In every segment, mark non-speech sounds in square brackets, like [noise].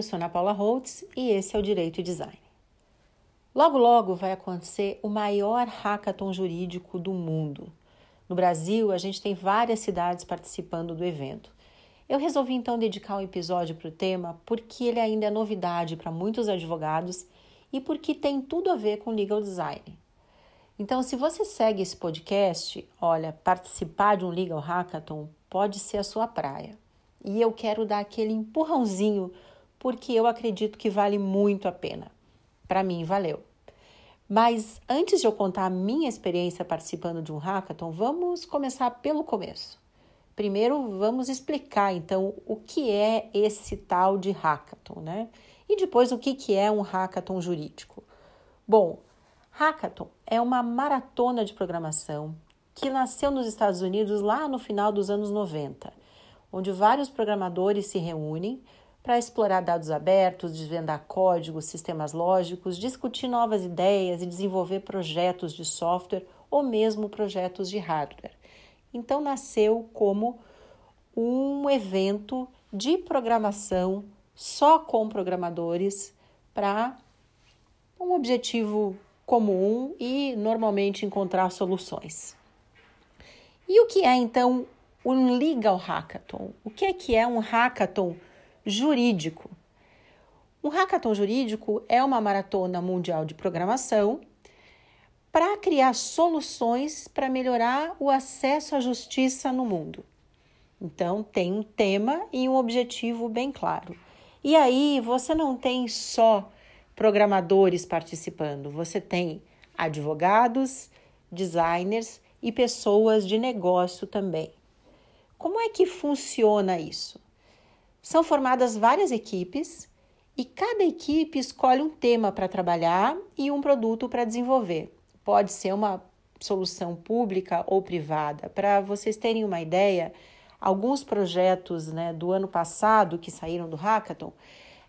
eu sou Ana Paula Holtz e esse é o Direito e Design. Logo, logo vai acontecer o maior hackathon jurídico do mundo. No Brasil, a gente tem várias cidades participando do evento. Eu resolvi então dedicar um episódio para o tema porque ele ainda é novidade para muitos advogados e porque tem tudo a ver com legal design. Então, se você segue esse podcast, olha, participar de um legal hackathon pode ser a sua praia. E eu quero dar aquele empurrãozinho porque eu acredito que vale muito a pena. Para mim, valeu. Mas antes de eu contar a minha experiência participando de um hackathon, vamos começar pelo começo. Primeiro, vamos explicar então o que é esse tal de hackathon, né? E depois o que, que é um hackathon jurídico. Bom, hackathon é uma maratona de programação que nasceu nos Estados Unidos lá no final dos anos 90, onde vários programadores se reúnem para explorar dados abertos, desvendar códigos, sistemas lógicos, discutir novas ideias e desenvolver projetos de software ou mesmo projetos de hardware. Então nasceu como um evento de programação só com programadores para um objetivo comum e normalmente encontrar soluções. E o que é então um legal hackathon? O que é que é um hackathon jurídico? Um hackathon jurídico é uma maratona mundial de programação para criar soluções para melhorar o acesso à justiça no mundo. Então, tem um tema e um objetivo bem claro. E aí, você não tem só programadores participando, você tem advogados, designers e pessoas de negócio também. Como é que funciona isso? São formadas várias equipes e cada equipe escolhe um tema para trabalhar e um produto para desenvolver pode ser uma solução pública ou privada. Para vocês terem uma ideia, alguns projetos né, do ano passado que saíram do Hackathon,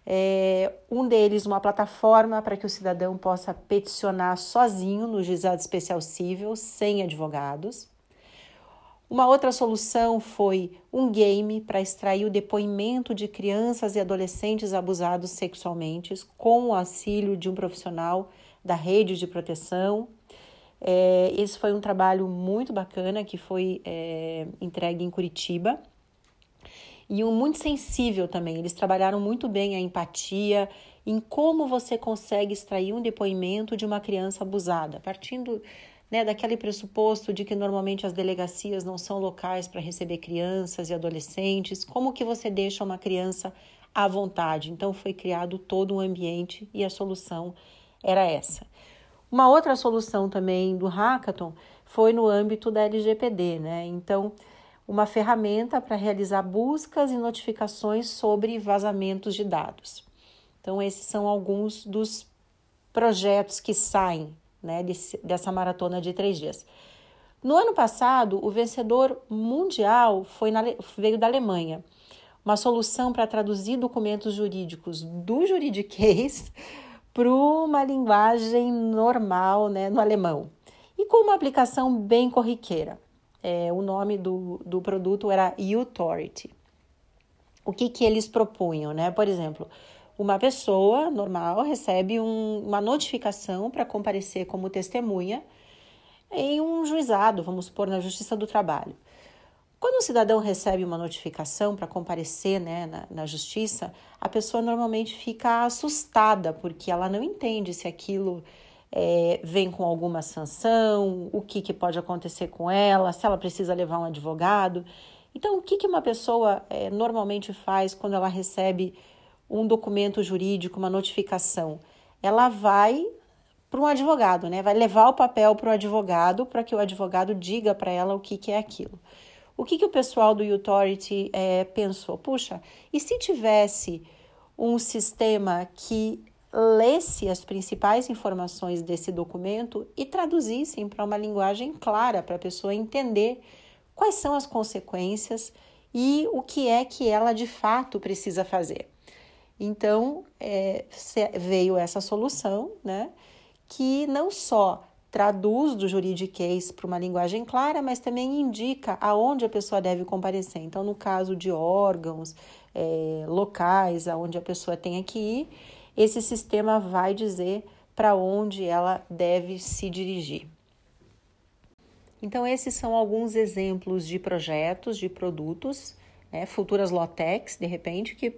é, um deles, uma plataforma para que o cidadão possa peticionar sozinho no juizado especial civil, sem advogados. Uma outra solução foi um game para extrair o depoimento de crianças e adolescentes abusados sexualmente, com o auxílio de um profissional da rede de proteção é, esse foi um trabalho muito bacana que foi é, entregue em Curitiba e um muito sensível também. Eles trabalharam muito bem a empatia em como você consegue extrair um depoimento de uma criança abusada, partindo né, daquele pressuposto de que normalmente as delegacias não são locais para receber crianças e adolescentes. Como que você deixa uma criança à vontade? Então foi criado todo um ambiente e a solução era essa. Uma outra solução também do hackathon foi no âmbito da LGPD, né? Então, uma ferramenta para realizar buscas e notificações sobre vazamentos de dados. Então, esses são alguns dos projetos que saem né, dessa maratona de três dias. No ano passado, o vencedor mundial foi na, veio da Alemanha. Uma solução para traduzir documentos jurídicos do juridiquês [laughs] para uma linguagem normal, né, no alemão. E com uma aplicação bem corriqueira. É, o nome do, do produto era Authority. O que, que eles propunham, né? Por exemplo, uma pessoa normal recebe um, uma notificação para comparecer como testemunha em um juizado, vamos supor, na Justiça do Trabalho. Quando um cidadão recebe uma notificação para comparecer né, na, na, justiça, a pessoa normalmente fica assustada, porque ela não entende se aquilo é, vem com alguma sanção, o que, que pode acontecer com ela, se ela precisa levar um advogado. Então, o que, que uma pessoa é, normalmente faz quando ela recebe um documento jurídico, uma notificação? Ela vai para um advogado, né? Vai levar o papel para o advogado para que o advogado diga para ela o que, que é aquilo. O que, que o pessoal do Authority é, pensou? Puxa, e se tivesse um sistema que lesse as principais informações desse documento e traduzissem para uma linguagem clara para a pessoa entender quais são as consequências e o que é que ela de fato precisa fazer. Então é, veio essa solução, né, que não só traduz do juridiquês para uma linguagem clara, mas também indica aonde a pessoa deve comparecer. Então, no caso de órgãos, é, locais aonde a pessoa tenha que ir, esse sistema vai dizer para onde ela deve se dirigir. Então, esses são alguns exemplos de projetos, de produtos, né, futuras Lotex, de repente, que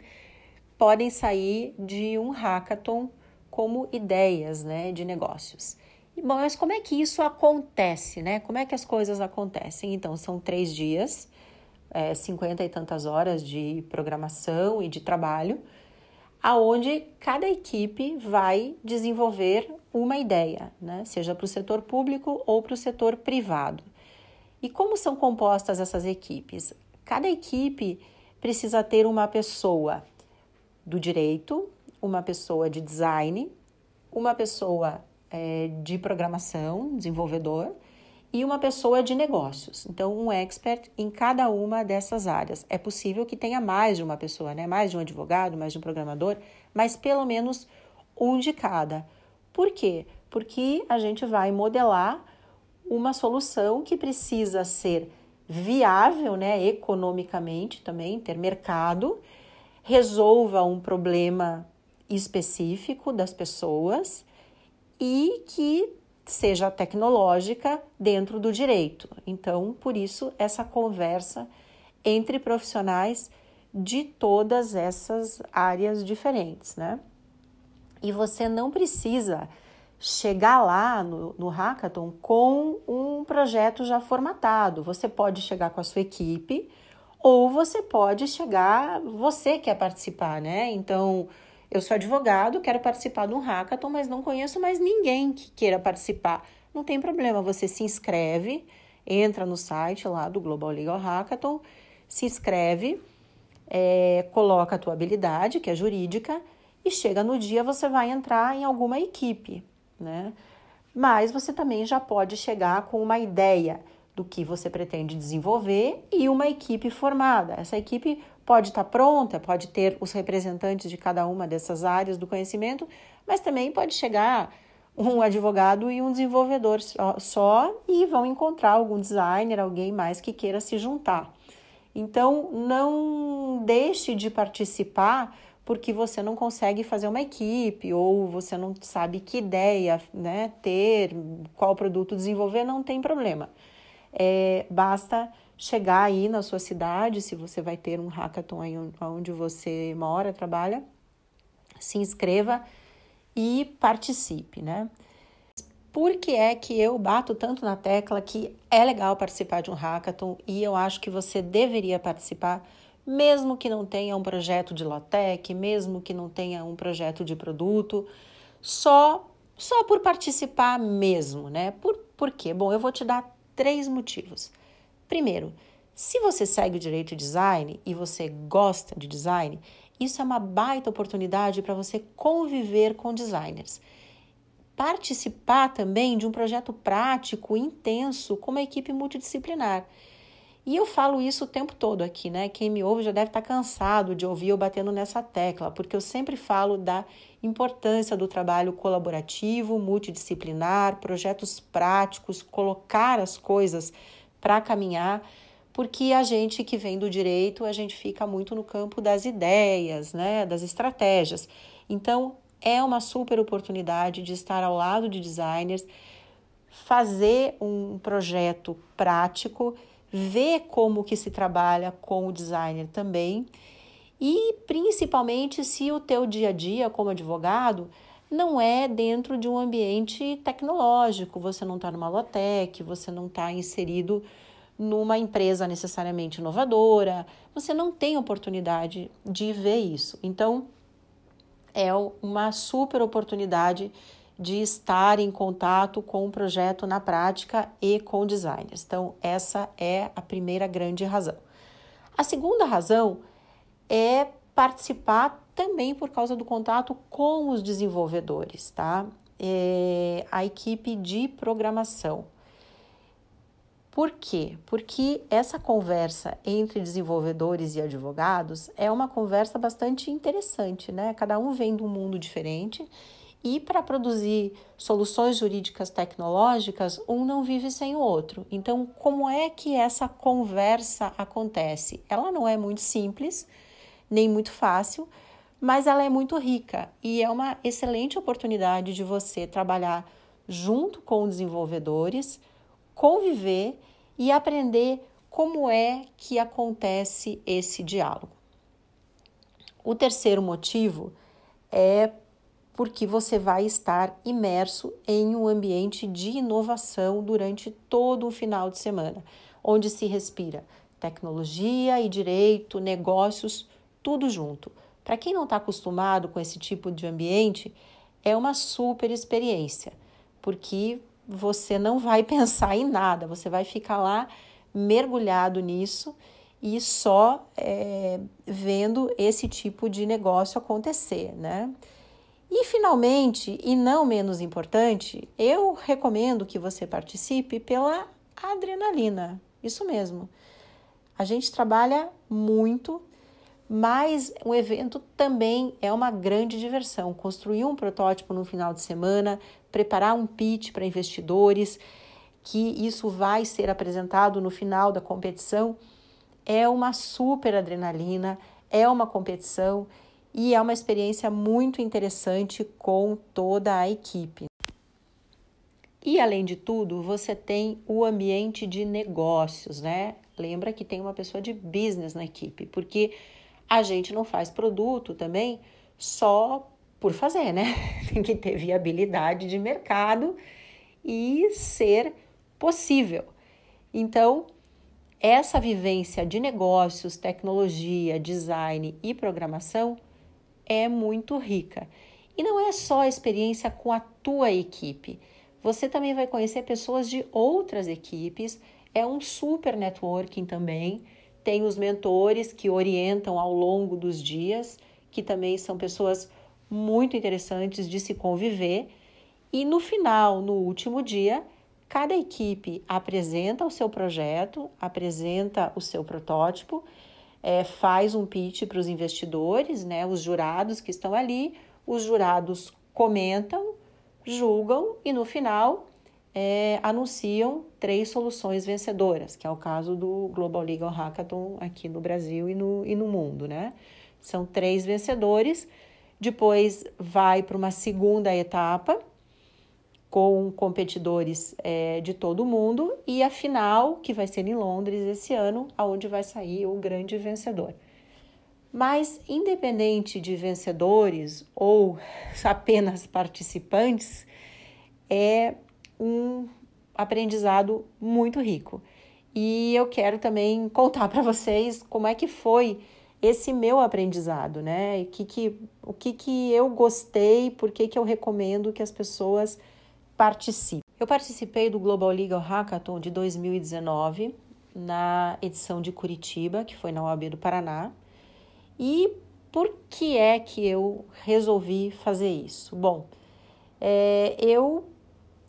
podem sair de um hackathon como ideias né, de negócios. Mas como é que isso acontece, né? Como é que as coisas acontecem? Então, são três dias, é, e tantas horas de programação e de trabalho, aonde cada equipe vai desenvolver uma ideia, né? Seja para o setor público ou para o setor privado. E como são compostas essas equipes? Cada equipe precisa ter uma pessoa do direito, uma pessoa de design, uma pessoa é, de programação, desenvolvedor, e uma pessoa de negócios. Então, um expert em cada uma dessas áreas. É possível que tenha mais de uma pessoa, né? Mais de um advogado, mais de um programador, mas pelo menos um de cada. Por quê? Porque a gente vai modelar uma solução que precisa ser viável, né, economicamente também, ter mercado, resolva um problema específico das pessoas e que seja tecnológica dentro do direito. Então, por isso, essa conversa entre profissionais de todas essas áreas diferentes, né? E você não precisa chegar lá no, no hackathon com um projeto já formatado. Você pode chegar com a sua equipe ou você pode chegar, você quer participar, né? Então, eu sou advogado, quero participar de um hackathon, mas não conheço mais ninguém que queira participar. Não tem problema, você se inscreve, entra no site lá do Global Legal Hackathon, se inscreve, é, coloca a tua habilidade, que é jurídica, e chega no dia você vai entrar em alguma equipe, né? Mas você também já pode chegar com uma ideia do que você pretende desenvolver e uma equipe formada. Essa equipe pode estar pronta, pode ter os representantes de cada uma dessas áreas do conhecimento, mas também pode chegar um advogado e um desenvolvedor só, e vão encontrar algum designer, alguém mais que queira se juntar. Então, não deixe de participar porque você não consegue fazer uma equipe ou você não sabe que ideia né, ter, qual produto desenvolver, não tem problema. É, basta chegar aí na sua cidade, se você vai ter um hackathon aí onde você mora, trabalha, se inscreva e participe, né? Por que é que eu bato tanto na tecla que é legal participar de um hackathon e eu acho que você deveria participar, mesmo que não tenha um projeto de Lotec, mesmo que não tenha um projeto de produto, só só por participar mesmo, né? Por, por quê? Bom, eu vou te dar três motivos. Primeiro, se você segue o direito de design e você gosta de design, isso é uma baita oportunidade para você conviver com designers. Participar também de um projeto prático, intenso, com uma equipe multidisciplinar. E eu falo isso o tempo todo aqui, né? Quem me ouve já deve estar cansado de ouvir eu batendo nessa tecla, porque eu sempre falo da importância do trabalho colaborativo, multidisciplinar, projetos práticos, colocar as coisas para caminhar, porque a gente que vem do direito, a gente fica muito no campo das ideias, né, das estratégias. Então, é uma super oportunidade de estar ao lado de designers, fazer um projeto prático, ver como que se trabalha com o designer também e principalmente se o teu dia a dia como advogado não é dentro de um ambiente tecnológico, você não está numa lotec, você não está inserido numa empresa necessariamente inovadora, você não tem oportunidade de ver isso. Então, é uma super oportunidade de estar em contato com o projeto na prática e com designers. Então, essa é a primeira grande razão. A segunda razão é participar também por causa do contato com os desenvolvedores, tá? É, a equipe de programação. Por quê? Porque essa conversa entre desenvolvedores e advogados é uma conversa bastante interessante, né? Cada um vem de um mundo diferente E para produzir soluções jurídicas tecnológicas, um não vive sem o outro. Então, como é que essa conversa acontece? Ela não é muito simples, nem muito fácil, mas ela é muito rica e é uma excelente oportunidade de você trabalhar junto com desenvolvedores, conviver e aprender como é que acontece esse diálogo. O terceiro motivo é porque você vai estar imerso em um ambiente de inovação durante todo o final de semana, onde se respira tecnologia e direito, negócios, tudo junto. Para quem não está acostumado com esse tipo de ambiente, é uma super experiência, porque você não vai [laughs] pensar em nada, você vai ficar lá mergulhado nisso e só é, vendo esse tipo de negócio acontecer, né? E finalmente, e não menos importante, eu recomendo que você participe pela adrenalina. Isso mesmo. A gente trabalha muito, mas o evento também é uma grande diversão. Construir um protótipo no final de semana, preparar um pitch para investidores, que isso vai ser apresentado no final da competição, é uma super adrenalina, é uma competição e é uma experiência muito interessante com toda a equipe. E além de tudo, você tem o ambiente de negócios, né? Lembra que tem uma pessoa de business na equipe, porque a gente não faz produto também só por fazer, né? [laughs] Tem que ter viabilidade de mercado e ser possível. Então, essa vivência de negócios, tecnologia, design e programação é muito rica. E não é só a experiência com a tua equipe. Você também vai conhecer pessoas de outras equipes. É um super networking também. Tem os mentores que orientam ao longo dos dias, que também são pessoas muito interessantes de se conviver. E no final, no último dia, cada equipe apresenta o seu projeto, apresenta o seu protótipo é, faz um pitch para os investidores, né, os jurados que estão ali, os jurados comentam, julgam e no final é, anunciam três soluções vencedoras, que é o caso do Global Legal Hackathon aqui no Brasil e no, e no mundo, né? São três vencedores, depois vai para uma segunda etapa, com competidores é, de todo o mundo e a final, que vai ser em Londres esse ano, aonde vai sair o grande vencedor. Mas, independente de vencedores ou [laughs] apenas participantes, é um aprendizado muito rico. E eu quero também contar para vocês como é que foi esse meu aprendizado, né? Que, que, o que, que eu gostei, por que, que eu recomendo que as pessoas participe. Eu participei do Global Legal Hackathon de 2019, na edição de Curitiba, que foi na OAB do Paraná. E por que é que eu resolvi fazer isso? Bom, é, eu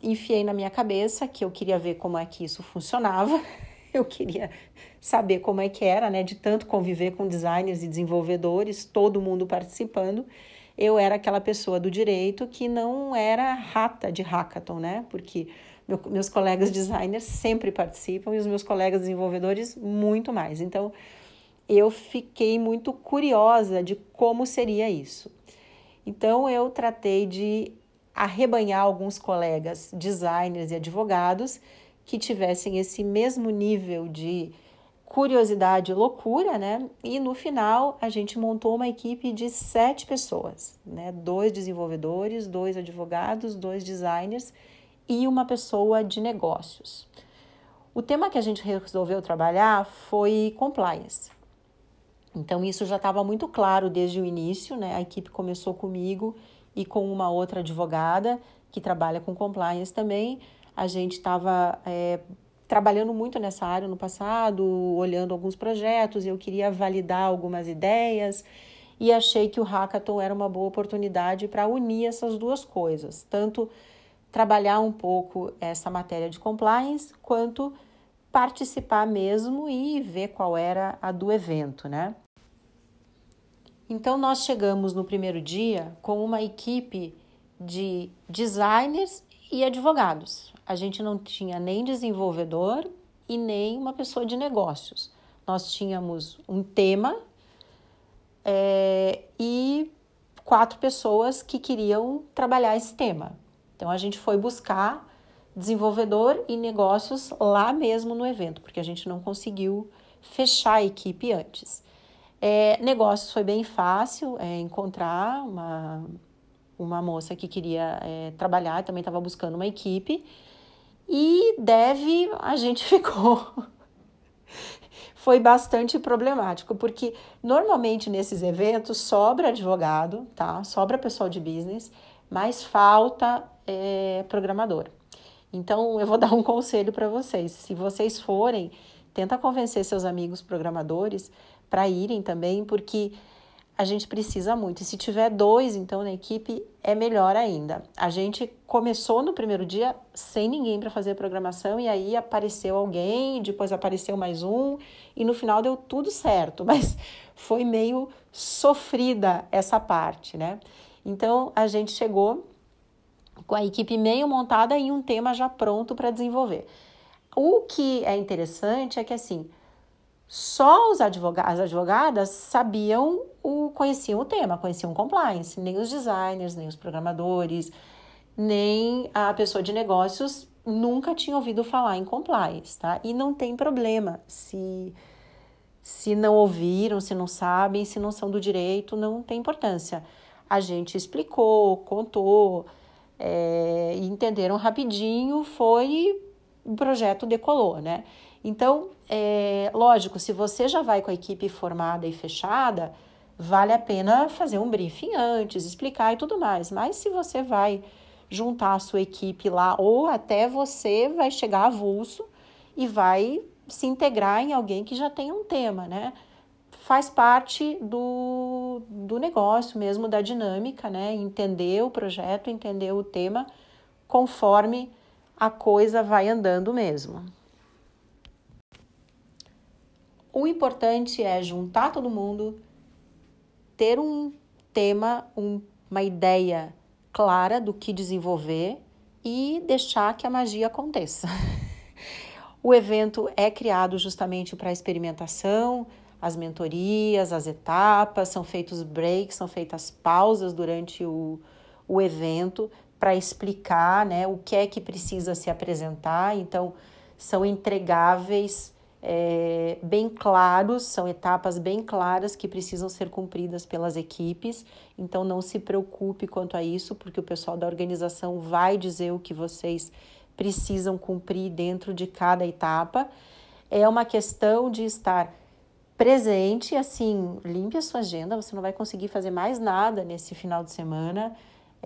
enfiei na minha cabeça que eu queria ver como é que isso funcionava, [laughs] eu queria saber como é que era, né, de tanto conviver com designers e desenvolvedores, todo mundo participando eu era aquela pessoa do direito que não era rata de hackathon, né? Porque meu, meus colegas designers sempre participam e os meus colegas desenvolvedores muito mais. Então, eu fiquei muito curiosa de como seria isso. Então, eu tratei de arrebanhar alguns colegas designers e advogados que tivessem esse mesmo nível de curiosidade e loucura, né? E no final a gente montou uma equipe de sete pessoas, né? Dois desenvolvedores, dois advogados, dois designers e uma pessoa de negócios. O tema que a gente resolveu trabalhar foi compliance. Então isso já estava muito claro desde o início, né? A equipe começou comigo e com uma outra advogada que trabalha com compliance também. A gente estava é, trabalhando muito nessa área no passado, olhando alguns projetos, eu queria validar algumas ideias e achei que o hackathon era uma boa oportunidade para unir essas duas coisas, tanto trabalhar um pouco essa matéria de compliance, quanto participar mesmo e ver qual era a do evento, né? Então nós chegamos no primeiro dia com uma equipe de designers e advogados. A gente não tinha nem desenvolvedor e nem uma pessoa de negócios. Nós tínhamos um tema é, e quatro pessoas que queriam trabalhar esse tema. Então a gente foi buscar desenvolvedor e negócios lá mesmo no evento, porque a gente não conseguiu fechar a equipe antes. É, negócios foi bem fácil é, encontrar uma, uma moça que queria é, trabalhar, também estava buscando uma equipe. E deve, a gente [laughs] ficou. foi bastante problemático, porque normalmente nesses eventos sobra advogado, tá? Sobra pessoal de business, mas falta é, programador. Então, eu vou [laughs] dar um conselho para vocês. Se vocês forem, tenta convencer seus amigos programadores para irem também, porque a gente precisa muito. E se tiver dois, então, na equipe, é melhor ainda. A gente começou no primeiro dia sem ninguém para fazer a programação, e aí apareceu alguém, depois apareceu mais um, e no final deu tudo certo, [laughs] mas foi meio sofrida essa parte, né? Então, a gente chegou com a equipe meio montada e um tema já pronto para desenvolver. O que é interessante é que, assim, só os advogados, as advogadas sabiam o conheciam o tema, conheciam compliance, nem os designers, nem os programadores, nem a pessoa de negócios nunca tinha ouvido falar em compliance, tá? E não tem problema se se não ouviram, se não sabem, se não são do direito, não tem importância. A gente explicou, contou, é, entenderam rapidinho, foi o projeto decolou, né? Então, é, lógico, se você já vai com a equipe formada e fechada, vale a pena fazer um briefing antes, explicar e tudo mais. Mas se você vai juntar a sua equipe lá, ou até você vai chegar avulso e vai se integrar em alguém que já tem um tema, né? Faz parte do, do negócio mesmo, da dinâmica, né? Entender o projeto, entender o tema conforme a coisa vai andando mesmo. O importante é juntar todo mundo, ter um tema, um, uma ideia clara do que desenvolver e deixar que a magia aconteça. [laughs] o evento é criado justamente para experimentação, as mentorias, as etapas, são feitos breaks, são feitas pausas durante o, o evento para explicar né, o que é que precisa se apresentar. Então, são entregáveis é, bem claros, são etapas bem claras que precisam ser cumpridas pelas equipes. Então não se preocupe quanto a isso, porque o pessoal da organização vai dizer o que vocês precisam cumprir dentro de cada etapa. É uma questão de estar presente, assim, limpe a sua agenda, você não vai conseguir fazer mais nada nesse final de semana.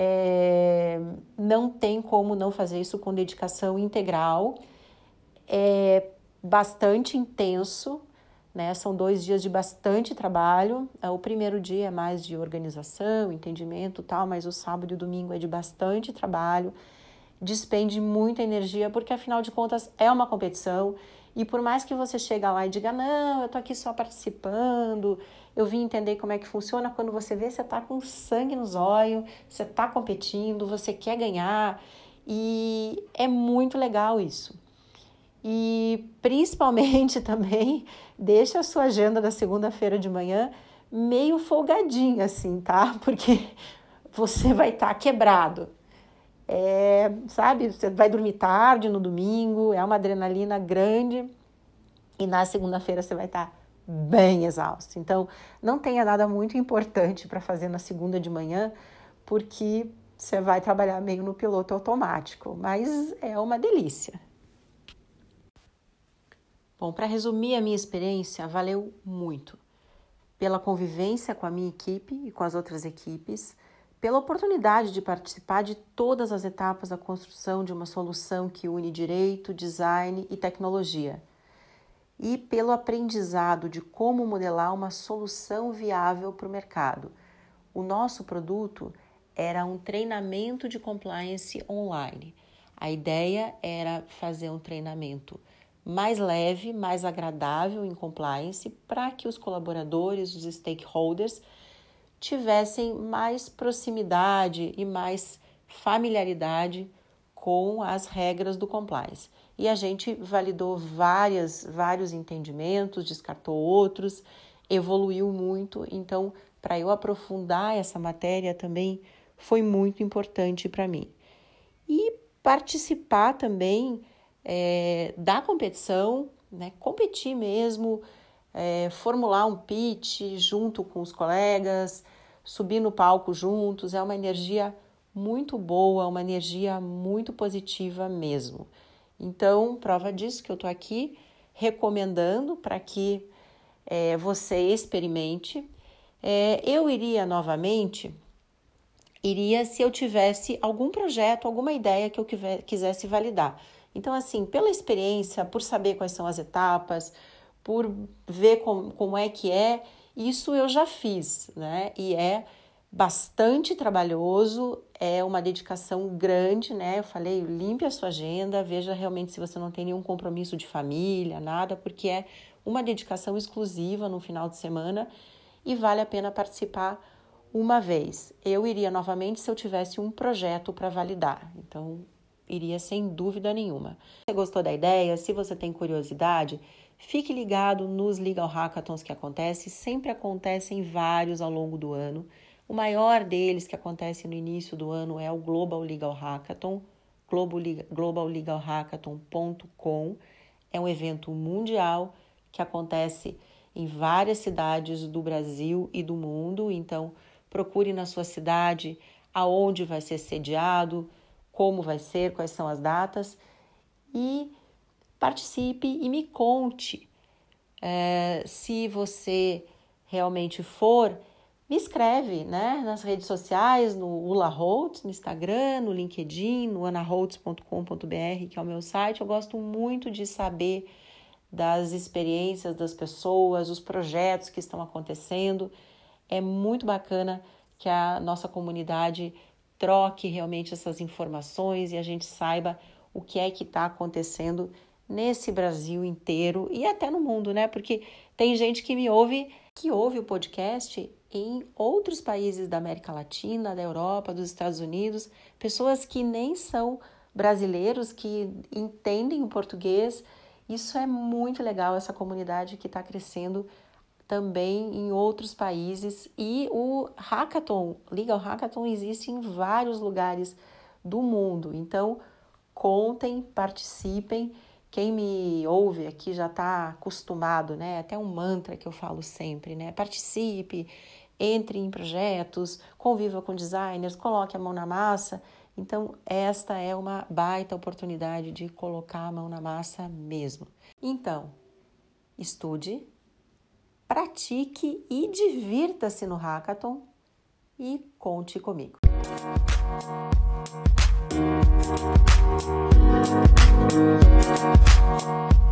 É, não tem como não fazer isso com dedicação integral. É, bastante intenso, né? São dois dias de bastante trabalho. É, o primeiro dia é mais de organização, entendimento, tal, mas o sábado e o domingo é de bastante trabalho. Despende muita energia, porque afinal de contas é uma competição. E por mais que você chegue lá e diga, não, eu tô aqui só participando, eu vim entender como é que funciona, quando você vê, você tá com sangue nos olhos, você tá competindo, você quer ganhar. E é muito legal isso. E principalmente [laughs] também deixa a sua agenda da segunda-feira de manhã meio folgadinha, assim, tá? [laughs] Porque você vai estar tá quebrado. É, sabe, você vai dormir tarde no domingo, é uma adrenalina grande e na segunda-feira você vai estar tá bem exausto. Então, não tenha nada muito importante para fazer na segunda de manhã, porque você vai trabalhar meio no piloto automático, mas é uma delícia. Bom, para resumir a minha experiência, valeu muito. Pela convivência com a minha equipe e com as outras equipes, pela oportunidade de participar de todas as etapas da construção de uma solução que une direito, design e tecnologia, e pelo aprendizado de como modelar uma solução viável para o mercado. O nosso produto era um treinamento de compliance online. A ideia era fazer um treinamento mais leve, mais agradável em compliance, para que os colaboradores, os stakeholders, tivessem mais proximidade e mais familiaridade com as regras do compliance. E a gente validou várias, vários entendimentos, descartou outros, evoluiu muito. Então, para eu aprofundar essa matéria também foi muito importante para mim. E participar também é, da competição, né, competir mesmo, é, formular um pitch junto com os colegas, subir no palco juntos, é uma energia muito boa, uma energia muito positiva mesmo. Então, prova disso que eu estou aqui recomendando para que é, você experimente. É, eu iria novamente, iria se eu tivesse algum projeto, alguma ideia que eu quisesse validar. Então, assim, pela experiência, por saber quais são as etapas, por ver como, como é que é, isso eu já fiz, né? E é bastante trabalhoso, é uma dedicação grande, né? Eu falei, limpe a sua agenda, veja realmente se você não tem nenhum compromisso de família, nada, porque é uma dedicação exclusiva no final de semana e vale a pena participar uma vez. Eu iria novamente se eu tivesse um projeto para validar. Então, iria sem dúvida nenhuma. Se você gostou da ideia, se você tem curiosidade, fique ligado nos Legal Hackathons que acontecem, sempre acontecem vários ao longo do ano. O maior deles que acontece no início do ano é o Global Legal Hackathon, globallegalhackathon.com. É um evento mundial que acontece em várias cidades do Brasil e do mundo, então procure na sua cidade aonde vai ser sediado, como vai ser, quais são as datas e participe e me conte é, se você realmente for me escreve né, nas redes sociais, no Ula Holtz, no Instagram, no LinkedIn, no anaholtz.com.br, que é o meu site. Eu gosto muito de saber das experiências das pessoas, os projetos que estão acontecendo. É muito bacana que a nossa comunidade troque realmente essas informações e a gente saiba o que é que está acontecendo nesse Brasil inteiro e até no mundo, né? Porque tem gente que me ouve, que ouve o podcast em outros países da América Latina, da Europa, dos Estados Unidos, pessoas que nem são brasileiros, que entendem o português. Isso é muito legal, essa comunidade que está crescendo também em outros países. E o Hackathon, Legal Hackathon, existe em vários lugares do mundo. Então, contem, participem. Quem me ouve aqui já está acostumado, né? Até um mantra que eu falo sempre, né? Participe, entre em projetos, conviva com designers, coloque a mão na massa. Então, esta é uma baita oportunidade de colocar a mão na massa mesmo. Então, estude, pratique e divirta-se no hackathon e conte comigo. Música